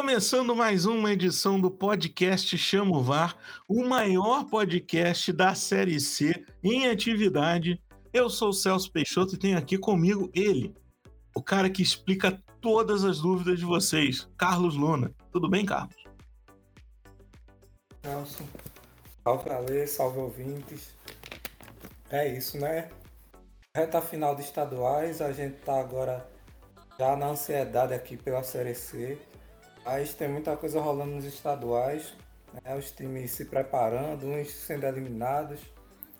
Começando mais uma edição do podcast Chamo VAR, o maior podcast da Série C em atividade. Eu sou o Celso Peixoto e tenho aqui comigo ele, o cara que explica todas as dúvidas de vocês, Carlos Luna. Tudo bem, Carlos? Celso, salve Ale, salve ouvintes. É isso, né? Reta final de estaduais, a gente tá agora já na ansiedade aqui pela Série C. Mas tem muita coisa rolando nos estaduais, né? os times se preparando, uns sendo eliminados,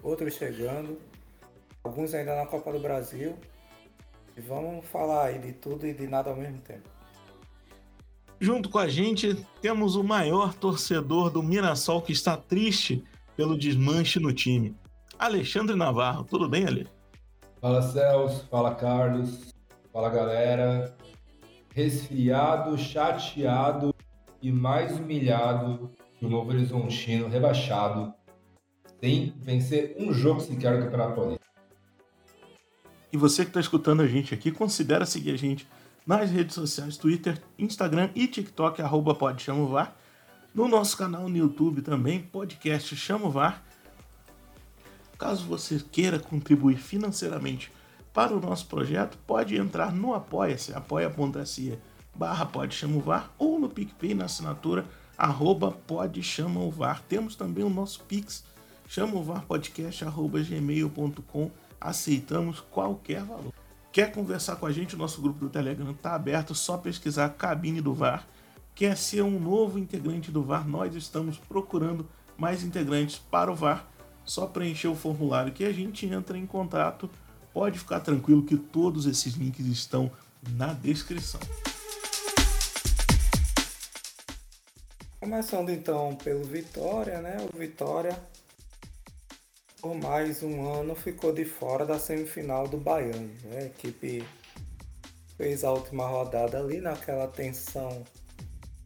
outros chegando, alguns ainda na Copa do Brasil. E vamos falar aí de tudo e de nada ao mesmo tempo. Junto com a gente temos o maior torcedor do Mirassol que está triste pelo desmanche no time. Alexandre Navarro, tudo bem, Ale? Fala Celso, fala Carlos, fala galera resfriado, chateado e mais humilhado que o Novo Horizontino rebaixado, sem vencer um jogo sequer do Campeonato Paulista. E você que está escutando a gente aqui, considera seguir a gente nas redes sociais, Twitter, Instagram e TikTok, arroba pode VAR. No nosso canal no YouTube também, podcast Chamo VAR. Caso você queira contribuir financeiramente para o nosso projeto, pode entrar no Apoia-se, apoia.se barra pode VAR ou no PicPay na assinatura arroba pode VAR. Temos também o nosso Pix, chamovarpodcast arroba gmail.com. Aceitamos qualquer valor. Quer conversar com a gente? O nosso grupo do Telegram está aberto, só pesquisar cabine do VAR. Quer ser um novo integrante do VAR? Nós estamos procurando mais integrantes para o VAR. Só preencher o formulário que a gente entra em contato pode ficar tranquilo que todos esses links estão na descrição. Começando então pelo Vitória, né? O Vitória, por mais um ano, ficou de fora da semifinal do Baiano. Né? A equipe fez a última rodada ali naquela tensão,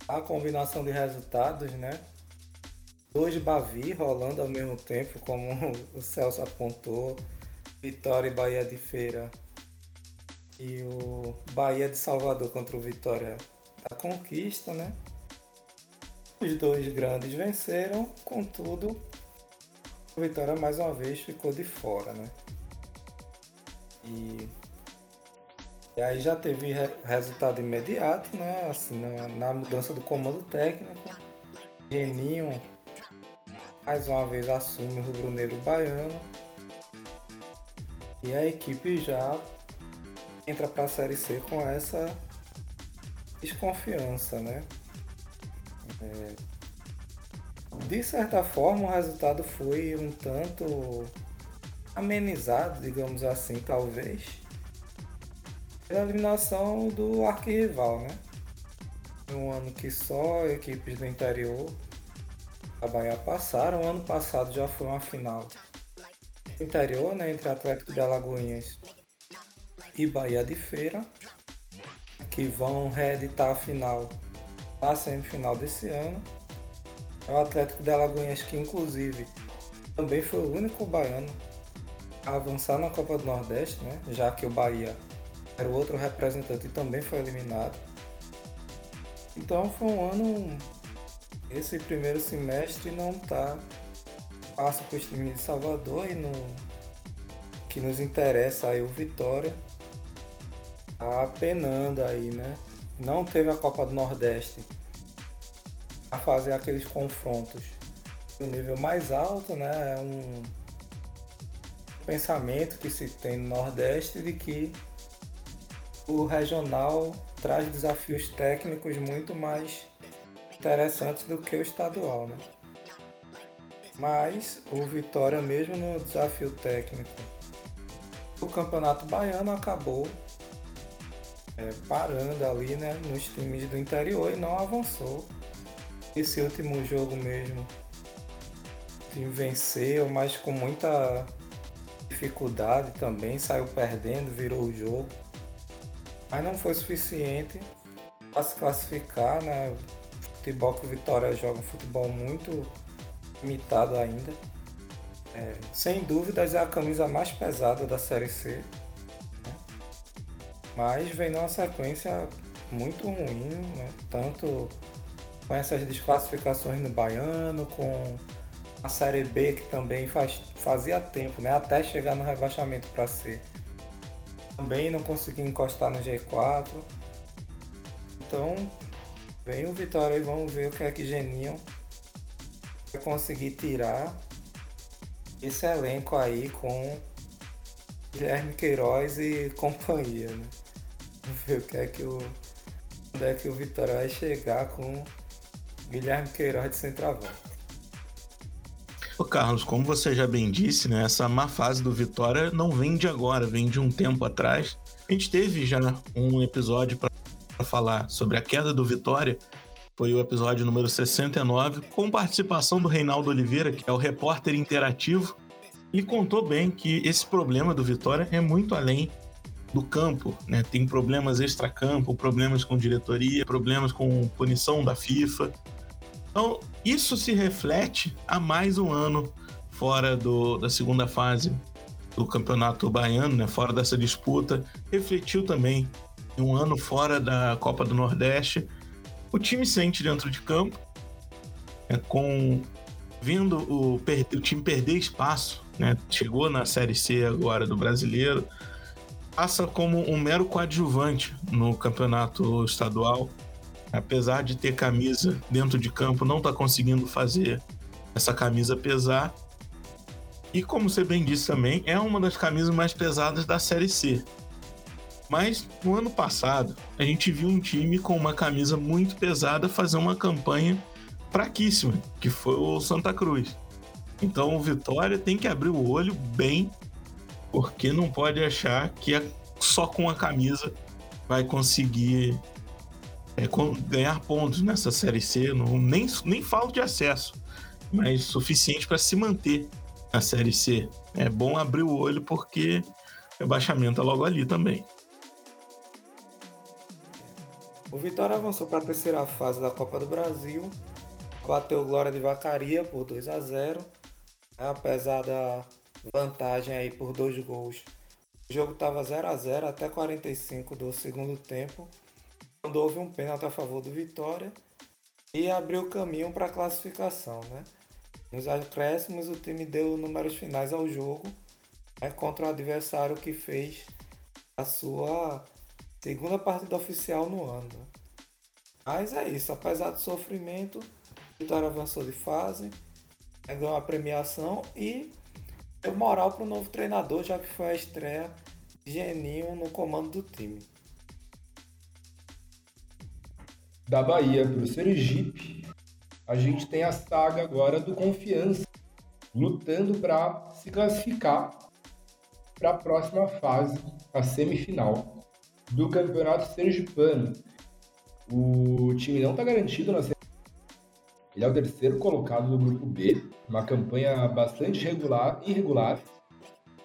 a combinação de resultados, né? Dois Bavi rolando ao mesmo tempo, como o Celso apontou. Vitória e Bahia de Feira e o Bahia de Salvador contra o Vitória da Conquista, né? Os dois grandes venceram, contudo, o Vitória mais uma vez ficou de fora, né? E, e aí já teve re resultado imediato, né? Assim, na, na mudança do comando técnico. Geninho mais uma vez assume o rubro-negro baiano e a equipe já entra para a Série C com essa desconfiança, né? É... De certa forma, o resultado foi um tanto amenizado, digamos assim, talvez, pela eliminação do arquirrival, né? Um ano que só equipes do interior da Bahia passaram, ano passado já foi uma final interior, né, entre Atlético de Alagoinhas e Bahia de Feira, que vão reeditar a final na semifinal desse ano. É o Atlético de Alagoinhas que inclusive também foi o único baiano a avançar na Copa do Nordeste, né, já que o Bahia era o outro representante e também foi eliminado. Então foi um ano. Esse primeiro semestre não está passa para os times de Salvador e no que nos interessa aí o Vitória tá penando aí, né? Não teve a Copa do Nordeste a fazer aqueles confrontos no nível mais alto, né? É um pensamento que se tem no Nordeste de que o regional traz desafios técnicos muito mais interessantes do que o estadual, né? Mas o Vitória, mesmo no desafio técnico, o Campeonato Baiano acabou é, parando ali né, nos times do interior e não avançou. Esse último jogo mesmo venceu, mas com muita dificuldade também, saiu perdendo, virou o jogo. Mas não foi suficiente para se classificar, né? O futebol que o Vitória joga um futebol muito limitado ainda. É, sem dúvidas é a camisa mais pesada da Série C. Né? Mas vem numa sequência muito ruim, né? tanto com essas desclassificações no Baiano, com a Série B que também faz, fazia tempo, né? até chegar no rebaixamento para C. Também não consegui encostar no G4. Então, vem o Vitória e vamos ver o que é que Geninho conseguir tirar esse elenco aí com Guilherme Queiroz e companhia, né? Vamos ver o que é que o. Onde é que o Vitória vai chegar com Guilherme Queiroz de centroavante. Ô Carlos, como você já bem disse, né, essa má fase do Vitória não vem de agora, vem de um tempo atrás. A gente teve já um episódio para falar sobre a queda do Vitória, foi o episódio número 69, com participação do Reinaldo Oliveira, que é o repórter interativo, e contou bem que esse problema do Vitória é muito além do campo, né? Tem problemas extra-campo, problemas com diretoria, problemas com punição da FIFA. Então, isso se reflete a mais um ano fora do, da segunda fase do Campeonato Baiano, né? fora dessa disputa. Refletiu também um ano fora da Copa do Nordeste o time sente dentro de campo, é, com vendo o, o time perder espaço, né? chegou na Série C agora do Brasileiro, passa como um mero coadjuvante no campeonato estadual, apesar de ter camisa dentro de campo, não está conseguindo fazer essa camisa pesar. E como você bem disse também, é uma das camisas mais pesadas da Série C. Mas no ano passado, a gente viu um time com uma camisa muito pesada fazer uma campanha fraquíssima, que foi o Santa Cruz. Então o Vitória tem que abrir o olho bem, porque não pode achar que é só com a camisa vai conseguir é, ganhar pontos nessa Série C. Não, nem, nem falo de acesso, mas suficiente para se manter na Série C. É bom abrir o olho porque rebaixamento é logo ali também. O Vitória avançou para a terceira fase da Copa do Brasil, bateu Glória de Vacaria por 2 a 0 apesar da vantagem aí por dois gols. O jogo estava 0 a 0 até 45 do segundo tempo, quando houve um pênalti a favor do Vitória e abriu caminho para a classificação. Né? Nos acréscimos, o time deu números finais ao jogo né, contra o adversário que fez a sua Segunda partida oficial no ano. Mas é isso, apesar do sofrimento, Vitória avançou de fase, ganhou a premiação e deu moral para o novo treinador, já que foi a estreia de Geninho no comando do time. Da Bahia para o Sergipe, a gente tem a saga agora do Confiança, lutando para se classificar para a próxima fase, a semifinal do Campeonato Sergipano. O time não está garantido na Ele é o terceiro colocado do Grupo B, uma campanha bastante regular, irregular,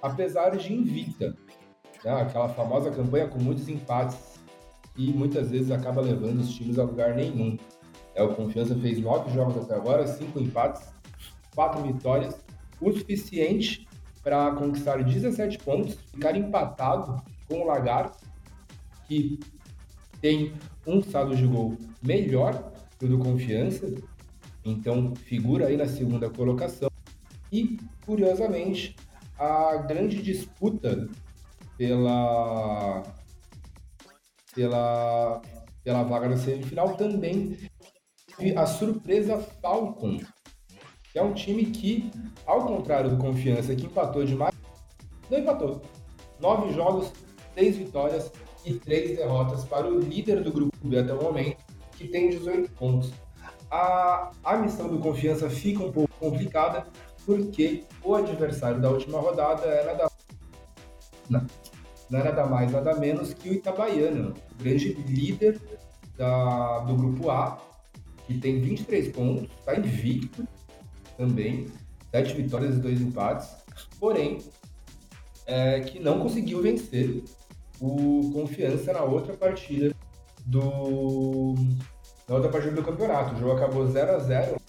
apesar de invicta. Né? Aquela famosa campanha com muitos empates e muitas vezes acaba levando os times a lugar nenhum. É, o Confiança fez nove jogos até agora, cinco empates, quatro vitórias, o suficiente para conquistar 17 pontos, ficar empatado com o Lagarto que tem um saldo de gol melhor que o do Confiança, então figura aí na segunda colocação. E, curiosamente, a grande disputa pela, pela, pela vaga na semifinal também a surpresa Falcon, que é um time que, ao contrário do Confiança, que empatou demais, não empatou. Nove jogos, seis vitórias, e três derrotas para o líder do grupo B até o momento, que tem 18 pontos. A, a missão do Confiança fica um pouco complicada, porque o adversário da última rodada era da. Não, nada mais, nada menos que o Itabaiana, o grande líder da, do grupo A, que tem 23 pontos, está invicto também, 7 vitórias e 2 empates, porém, é, que não conseguiu vencer o Confiança na outra partida do na outra partida do campeonato. O jogo acabou 0 a 0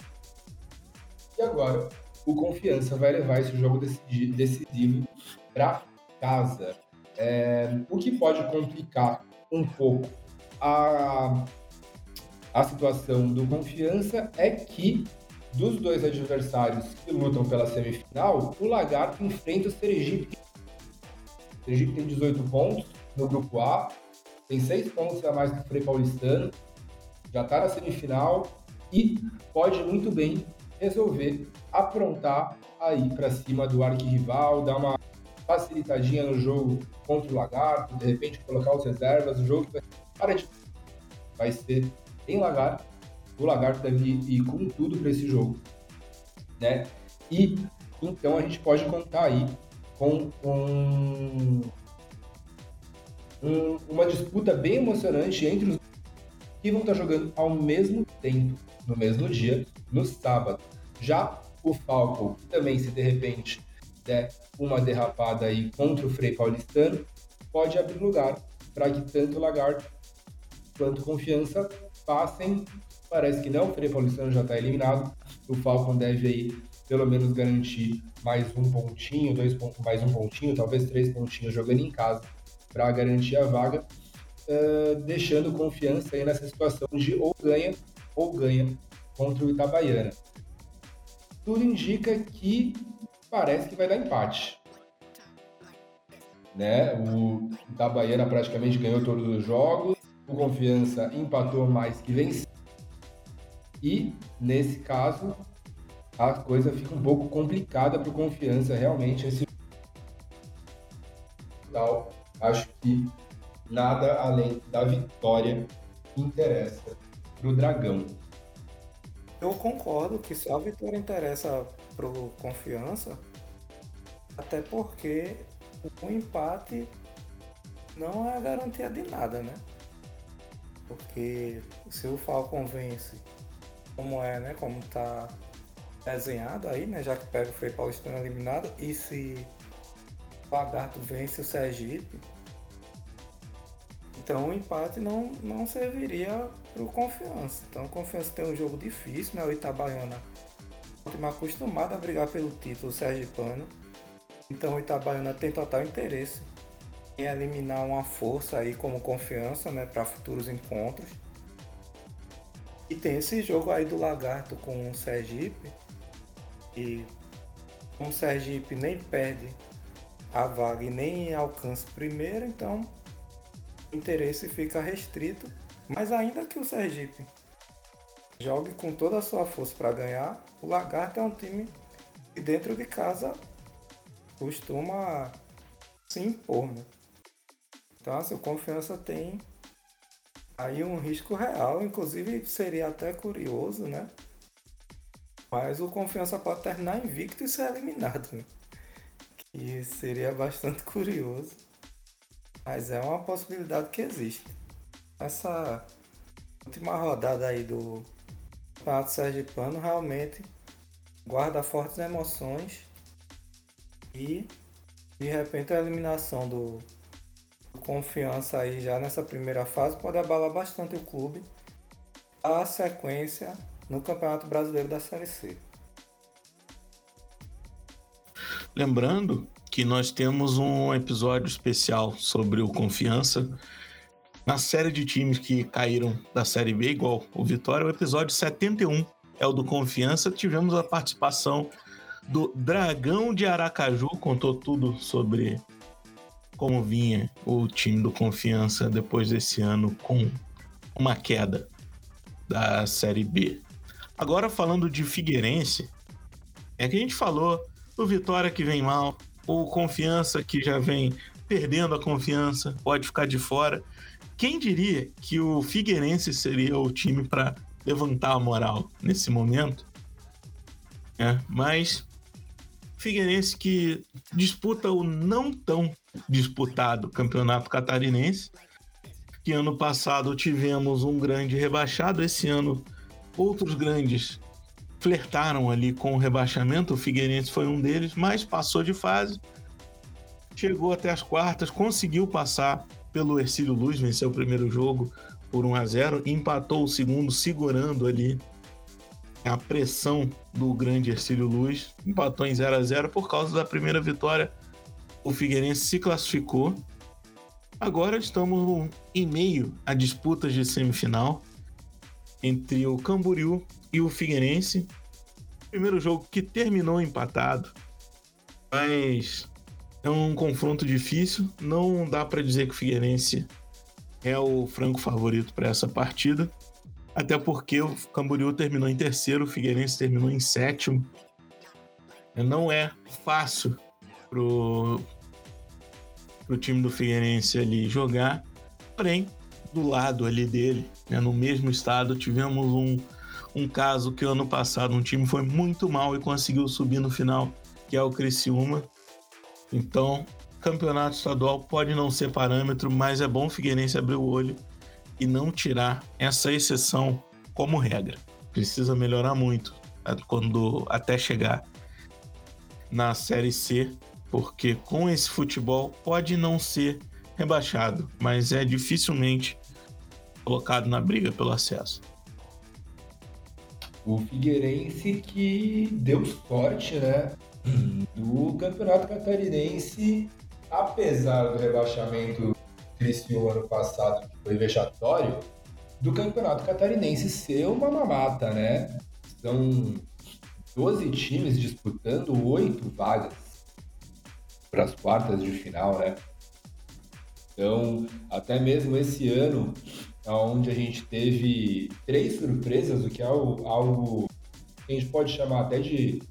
e agora o Confiança vai levar esse jogo decisivo para casa. É, o que pode complicar um pouco a, a situação do Confiança é que dos dois adversários que lutam pela semifinal, o Lagarto enfrenta o Sergipe. O Sergipe tem 18 pontos no grupo A, tem 6 pontos a mais que o Frei Paulistano, já está na semifinal e pode muito bem resolver aprontar aí para cima do arquirrival, dar uma facilitadinha no jogo contra o Lagarto, de repente colocar os reservas, o jogo vai, de... vai ser em Lagarto, o Lagarto deve ir com tudo para esse jogo, né? E então a gente pode contar aí com um, um, uma disputa bem emocionante entre os que vão estar jogando ao mesmo tempo, no mesmo dia, no sábado. Já o Falcon também, se de repente der uma derrapada aí contra o Frei Paulistano, pode abrir lugar para que tanto o quanto Confiança passem. Parece que não, o Frei Paulistano já está eliminado. O Falcon deve aí pelo menos garantir mais um pontinho, dois pontos, mais um pontinho, talvez três pontinhos jogando em casa para garantir a vaga, uh, deixando confiança aí nessa situação de ou ganha ou ganha contra o Itabaiana. Tudo indica que parece que vai dar empate. Né? O Itabaiana praticamente ganhou todos os jogos, o Confiança empatou mais que venceu. E, nesse caso, a coisa fica um pouco complicada para o Confiança, realmente. Esse... Tal, que nada além da vitória interessa para o Dragão. Eu concordo que só a vitória interessa pro Confiança, até porque o empate não é a garantia de nada, né? Porque se o Falcon vence, como é, né? Como tá desenhado aí, né? Já que pega o Frei Paulistano eliminado, e se o Lagarto vence o Sergipe, então o empate não, não serviria para o Confiança. Então o Confiança tem um jogo difícil, né? O Itabaiana é acostumado a brigar pelo título sergipano. Então o Itabaiana tem total interesse em eliminar uma força aí como confiança, né, para futuros encontros. E tem esse jogo aí do Lagarto com o Sergipe. E o Sergipe nem perde a vaga e nem alcança primeiro, então interesse fica restrito mas ainda que o Sergipe jogue com toda a sua força para ganhar, o Lagarto é um time que dentro de casa costuma se impor. Né? Então, assim, o Confiança tem aí um risco real, inclusive seria até curioso, né? Mas o Confiança pode terminar invicto e ser eliminado, né? Que seria bastante curioso. Mas é uma possibilidade que existe essa última rodada aí do Campeonato Sergipano realmente guarda fortes emoções e de repente a eliminação do, do Confiança aí já nessa primeira fase pode abalar bastante o clube a sequência no Campeonato Brasileiro da Série C. Lembrando que nós temos um episódio especial sobre o Confiança na série de times que caíram da Série B, igual o Vitória, o episódio 71 é o do Confiança. Tivemos a participação do Dragão de Aracaju, contou tudo sobre como vinha o time do Confiança depois desse ano com uma queda da Série B. Agora falando de Figueirense, é que a gente falou do Vitória que vem mal, o Confiança que já vem perdendo a confiança, pode ficar de fora. Quem diria que o Figueirense seria o time para levantar a moral nesse momento? É, mas Figueirense que disputa o não tão disputado Campeonato Catarinense, que ano passado tivemos um grande rebaixado, esse ano outros grandes flertaram ali com o rebaixamento, o Figueirense foi um deles, mas passou de fase, chegou até as quartas, conseguiu passar pelo Ercílio Luz, venceu o primeiro jogo por 1 a 0 e empatou o segundo segurando ali a pressão do grande Ercílio Luz. Empatou em 0 a 0 por causa da primeira vitória. O Figueirense se classificou Agora estamos em meio a disputas de semifinal entre o Camboriú e o Figueirense. Primeiro jogo que terminou empatado, mas é um confronto difícil. Não dá para dizer que o Figueirense é o franco favorito para essa partida, até porque o Camboriú terminou em terceiro, o Figueirense terminou em sétimo. Não é fácil pro, pro time do Figueirense ali jogar, porém do lado ali dele, né, no mesmo estado, tivemos um, um caso que ano passado um time foi muito mal e conseguiu subir no final, que é o Criciúma. Então, campeonato estadual pode não ser parâmetro, mas é bom o Figueirense abrir o olho e não tirar essa exceção como regra. Precisa melhorar muito quando até chegar na Série C, porque com esse futebol pode não ser rebaixado, mas é dificilmente colocado na briga pelo acesso. O Figueirense que deu sorte, né? Do Campeonato Catarinense, apesar do rebaixamento Criciúma ano passado, que foi vexatório, do Campeonato Catarinense ser uma mamata, né? São 12 times disputando oito vagas para as quartas de final, né? Então, até mesmo esse ano, onde a gente teve três surpresas, o que é algo que a gente pode chamar até de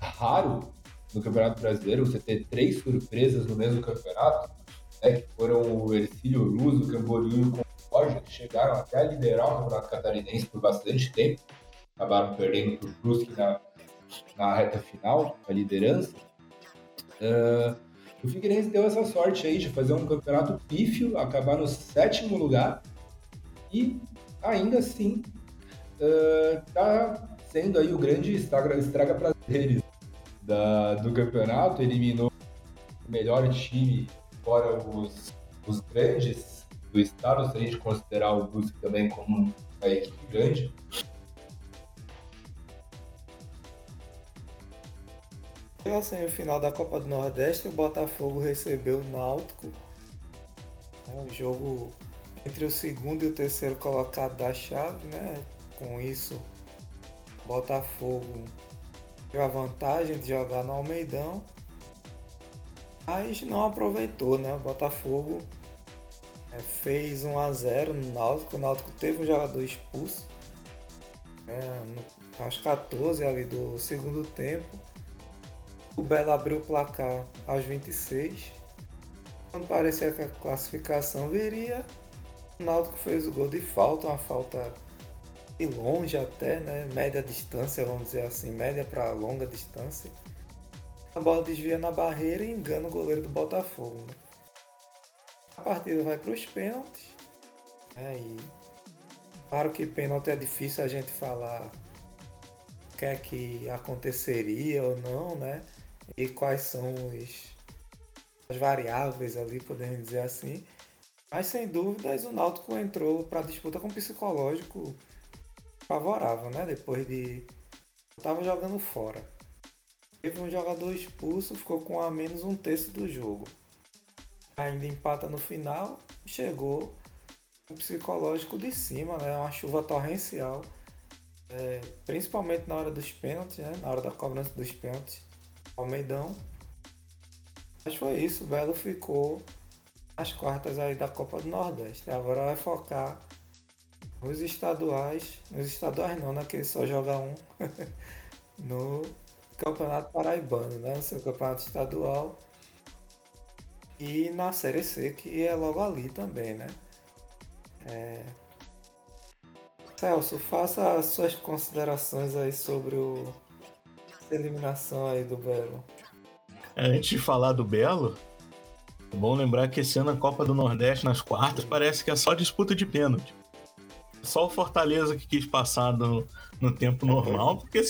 raro no Campeonato Brasileiro, você ter três surpresas no mesmo campeonato, né, que foram o Ercílio Luz, o Camboriú e o Concórdia, que chegaram até a liderar o Campeonato Catarinense por bastante tempo, acabaram perdendo para o Brusque na, na reta final, a liderança. Uh, o Figueirense deu essa sorte aí de fazer um campeonato pífio, acabar no sétimo lugar, e ainda assim está uh, sendo aí o grande estraga, estraga prazeres da, do campeonato, eliminou o melhor time fora os, os grandes do estado, se a gente considerar o Brusque também como uma equipe grande. Pela semifinal da Copa do Nordeste, o Botafogo recebeu o Náutico. É um jogo entre o segundo e o terceiro colocado da chave, né? Com isso, Botafogo teve a vantagem de jogar no Almeidão, mas não aproveitou, né? O Botafogo é, fez 1 a 0 no Náutico, o Náutico teve um jogador expulso, é, no, aos 14 ali do segundo tempo. O Belo abriu o placar aos 26. Quando parecia que a classificação viria, o Náutico fez o gol de falta, uma falta de longe até, né? Média distância, vamos dizer assim, média para longa distância. A bola desvia na barreira e engana o goleiro do Botafogo. Né? A partida vai para os pênaltis. É, e claro que pênalti é difícil a gente falar o que é que aconteceria ou não, né? E quais são os, as variáveis ali, podemos dizer assim. Mas sem dúvidas o Náutico entrou para a disputa com um psicológico favorável, né? Depois de. Tava jogando fora. Teve um jogador expulso, ficou com a menos um terço do jogo. Ainda empata no final, chegou um psicológico de cima, né? Uma chuva torrencial. É, principalmente na hora dos pênaltis, né? Na hora da cobrança dos pênaltis. Almeidão. Mas foi isso, o Belo ficou as quartas aí da Copa do Nordeste. Agora vai focar nos estaduais, nos estaduais não, né? Que ele só joga um no Campeonato Paraibano, né? No seu campeonato estadual. E na Série C, que é logo ali também, né? É... Celso, faça as suas considerações aí sobre o... a eliminação aí do Belo. Antes de falar do Belo, é bom lembrar que esse ano a Copa do Nordeste nas quartas parece que é só disputa de pênalti. Só o Fortaleza que quis passar no, no tempo normal, porque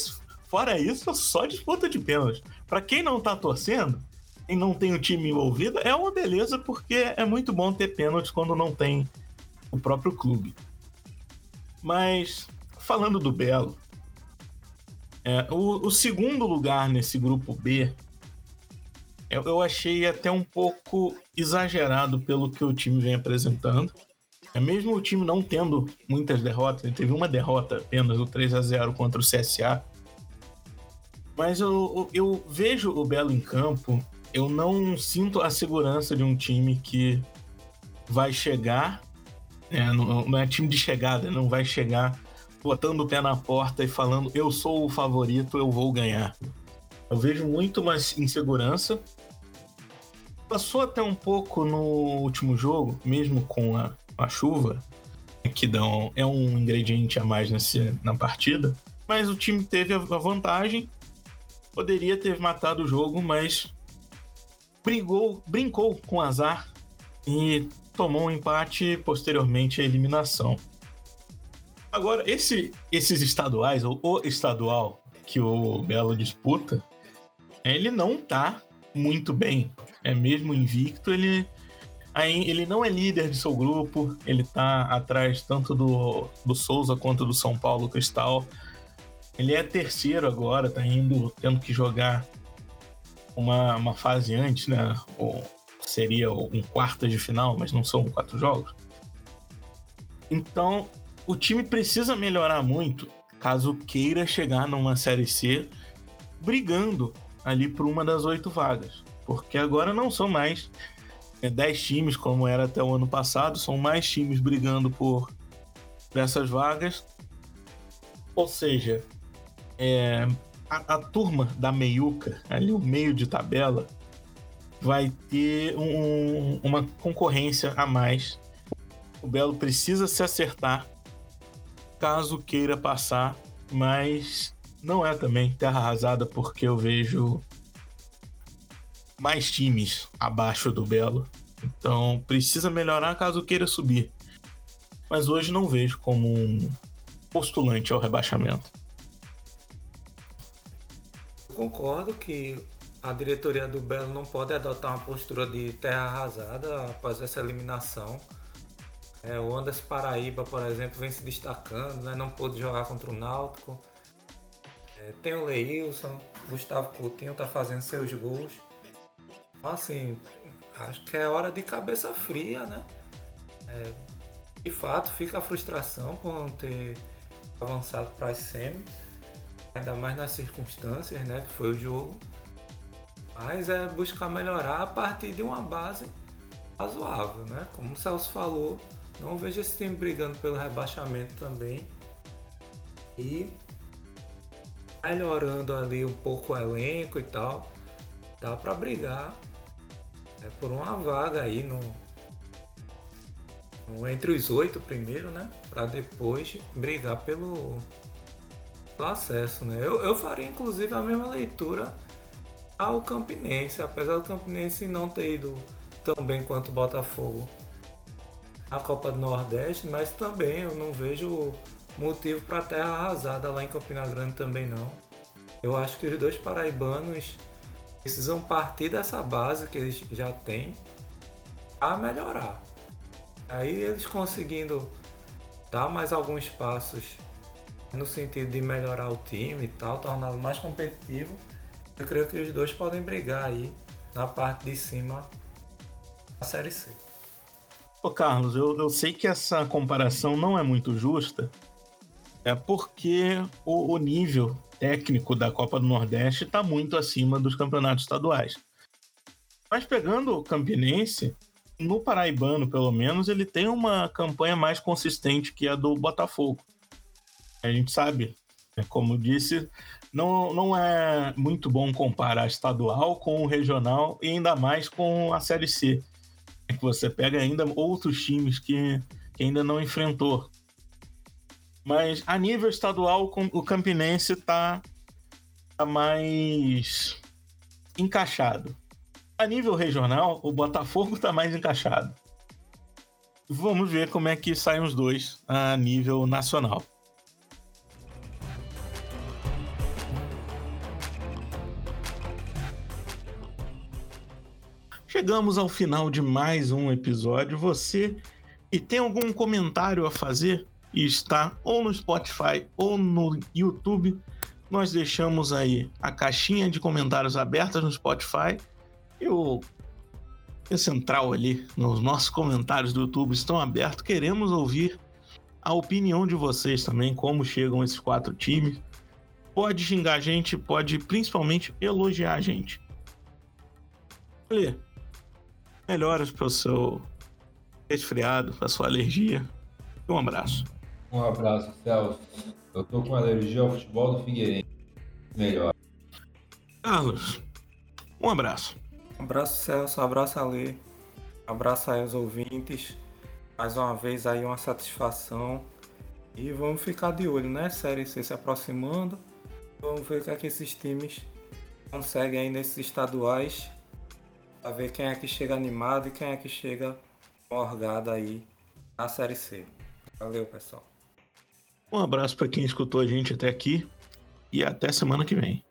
fora isso é só disputa de pênalti. Para quem não tá torcendo, quem não tem o time envolvido, é uma beleza porque é muito bom ter pênalti quando não tem o próprio clube. Mas falando do Belo, é, o, o segundo lugar nesse grupo B Eu, eu achei até um pouco exagerado pelo que o time vem apresentando. É mesmo o time não tendo muitas derrotas, ele teve uma derrota apenas, o 3 a 0 contra o CSA. Mas eu, eu vejo o Belo em campo, eu não sinto a segurança de um time que vai chegar, é, não, não é time de chegada, não vai chegar botando o pé na porta e falando eu sou o favorito, eu vou ganhar. Eu vejo muito mais insegurança. Passou até um pouco no último jogo, mesmo com a, a chuva, que dão, é um ingrediente a mais nesse, na partida. Mas o time teve a vantagem, poderia ter matado o jogo, mas brigou, brincou com azar e tomou um empate posteriormente a eliminação. Agora, esse, esses estaduais, ou o estadual que o Belo disputa, ele não tá muito bem. É mesmo invicto, ele, ele não é líder de seu grupo, ele tá atrás tanto do, do Souza quanto do São Paulo Cristal. Ele é terceiro agora, tá indo, tendo que jogar uma, uma fase antes, né? Ou seria um quarto de final, mas não são quatro jogos. Então, o time precisa melhorar muito caso queira chegar numa Série C brigando ali por uma das oito vagas. Porque agora não são mais é, dez times como era até o ano passado, são mais times brigando por essas vagas. Ou seja, é, a, a, turma da meiuca, ali o meio de tabela, vai ter um, uma concorrência a mais. O Belo precisa se acertar caso queira passar, mas não é também terra arrasada porque eu vejo mais times abaixo do Belo. Então precisa melhorar caso queira subir. Mas hoje não vejo como um postulante ao rebaixamento. Concordo que a diretoria do Belo não pode adotar uma postura de terra arrasada após essa eliminação. É, o Andas Paraíba, por exemplo, vem se destacando, né? não pôde jogar contra o Náutico. É, tem o Leilson, Gustavo Coutinho está fazendo seus gols. Assim, acho que é hora de cabeça fria, né? É, de fato, fica a frustração por não ter avançado para as semis, ainda mais nas circunstâncias, né? Que foi o jogo. Mas é buscar melhorar a partir de uma base razoável, né? Como o Celso falou, não vejo esse time brigando pelo rebaixamento também. E melhorando ali um pouco o elenco e tal, dá para brigar né, por uma vaga aí no, no, entre os oito primeiro, né? Para depois brigar pelo, pelo acesso, né? Eu, eu faria inclusive a mesma leitura ao Campinense, apesar do Campinense não ter ido tão bem quanto o Botafogo a Copa do Nordeste, mas também eu não vejo motivo para terra arrasada lá em Campina Grande também não. Eu acho que os dois paraibanos precisam partir dessa base que eles já têm a melhorar. Aí eles conseguindo dar mais alguns passos no sentido de melhorar o time e tal, torná-lo mais competitivo, eu creio que os dois podem brigar aí na parte de cima da Série C. Ô Carlos, eu, eu sei que essa comparação não é muito justa, é porque o, o nível técnico da Copa do Nordeste está muito acima dos campeonatos estaduais. Mas pegando o Campinense, no Paraibano, pelo menos, ele tem uma campanha mais consistente que a do Botafogo. A gente sabe, né, como disse, não, não é muito bom comparar estadual com o regional e ainda mais com a Série C que você pega ainda outros times que, que ainda não enfrentou. Mas a nível estadual, o Campinense está tá mais encaixado. A nível regional, o Botafogo está mais encaixado. Vamos ver como é que saem os dois a nível nacional. Chegamos ao final de mais um episódio. Você e tem algum comentário a fazer e está ou no Spotify ou no YouTube, nós deixamos aí a caixinha de comentários aberta no Spotify E o central ali, nos nossos comentários do YouTube estão abertos. Queremos ouvir a opinião de vocês também, como chegam esses quatro times. Pode xingar a gente, pode principalmente elogiar a gente. Olha, melhoras para o seu resfriado, para sua alergia. Um abraço. Um abraço, Celso. Eu tô com alergia ao futebol do Figueirense. Melhor. Carlos, um abraço. Um abraço, Celso. Um abraço, Ale. Um abraço aí aos ouvintes. Mais uma vez aí uma satisfação. E vamos ficar de olho, né? Série C se aproximando. Vamos ver o que é que esses times conseguem aí nesses estaduais. Pra ver quem é que chega animado e quem é que chega morgado aí na Série C. Valeu, pessoal. Um abraço para quem escutou a gente até aqui e até semana que vem.